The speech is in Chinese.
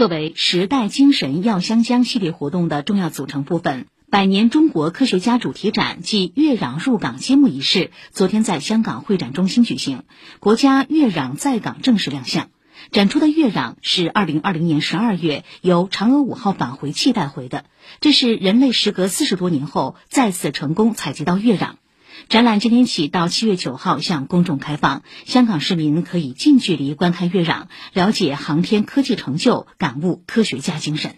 作为“时代精神耀香江”系列活动的重要组成部分，百年中国科学家主题展暨月壤入港揭幕仪式昨天在香港会展中心举行，国家月壤在港正式亮相。展出的月壤是2020年12月由嫦娥五号返回器带回的，这是人类时隔四十多年后再次成功采集到月壤。展览今天起到七月九号向公众开放，香港市民可以近距离观看月壤，了解航天科技成就，感悟科学家精神。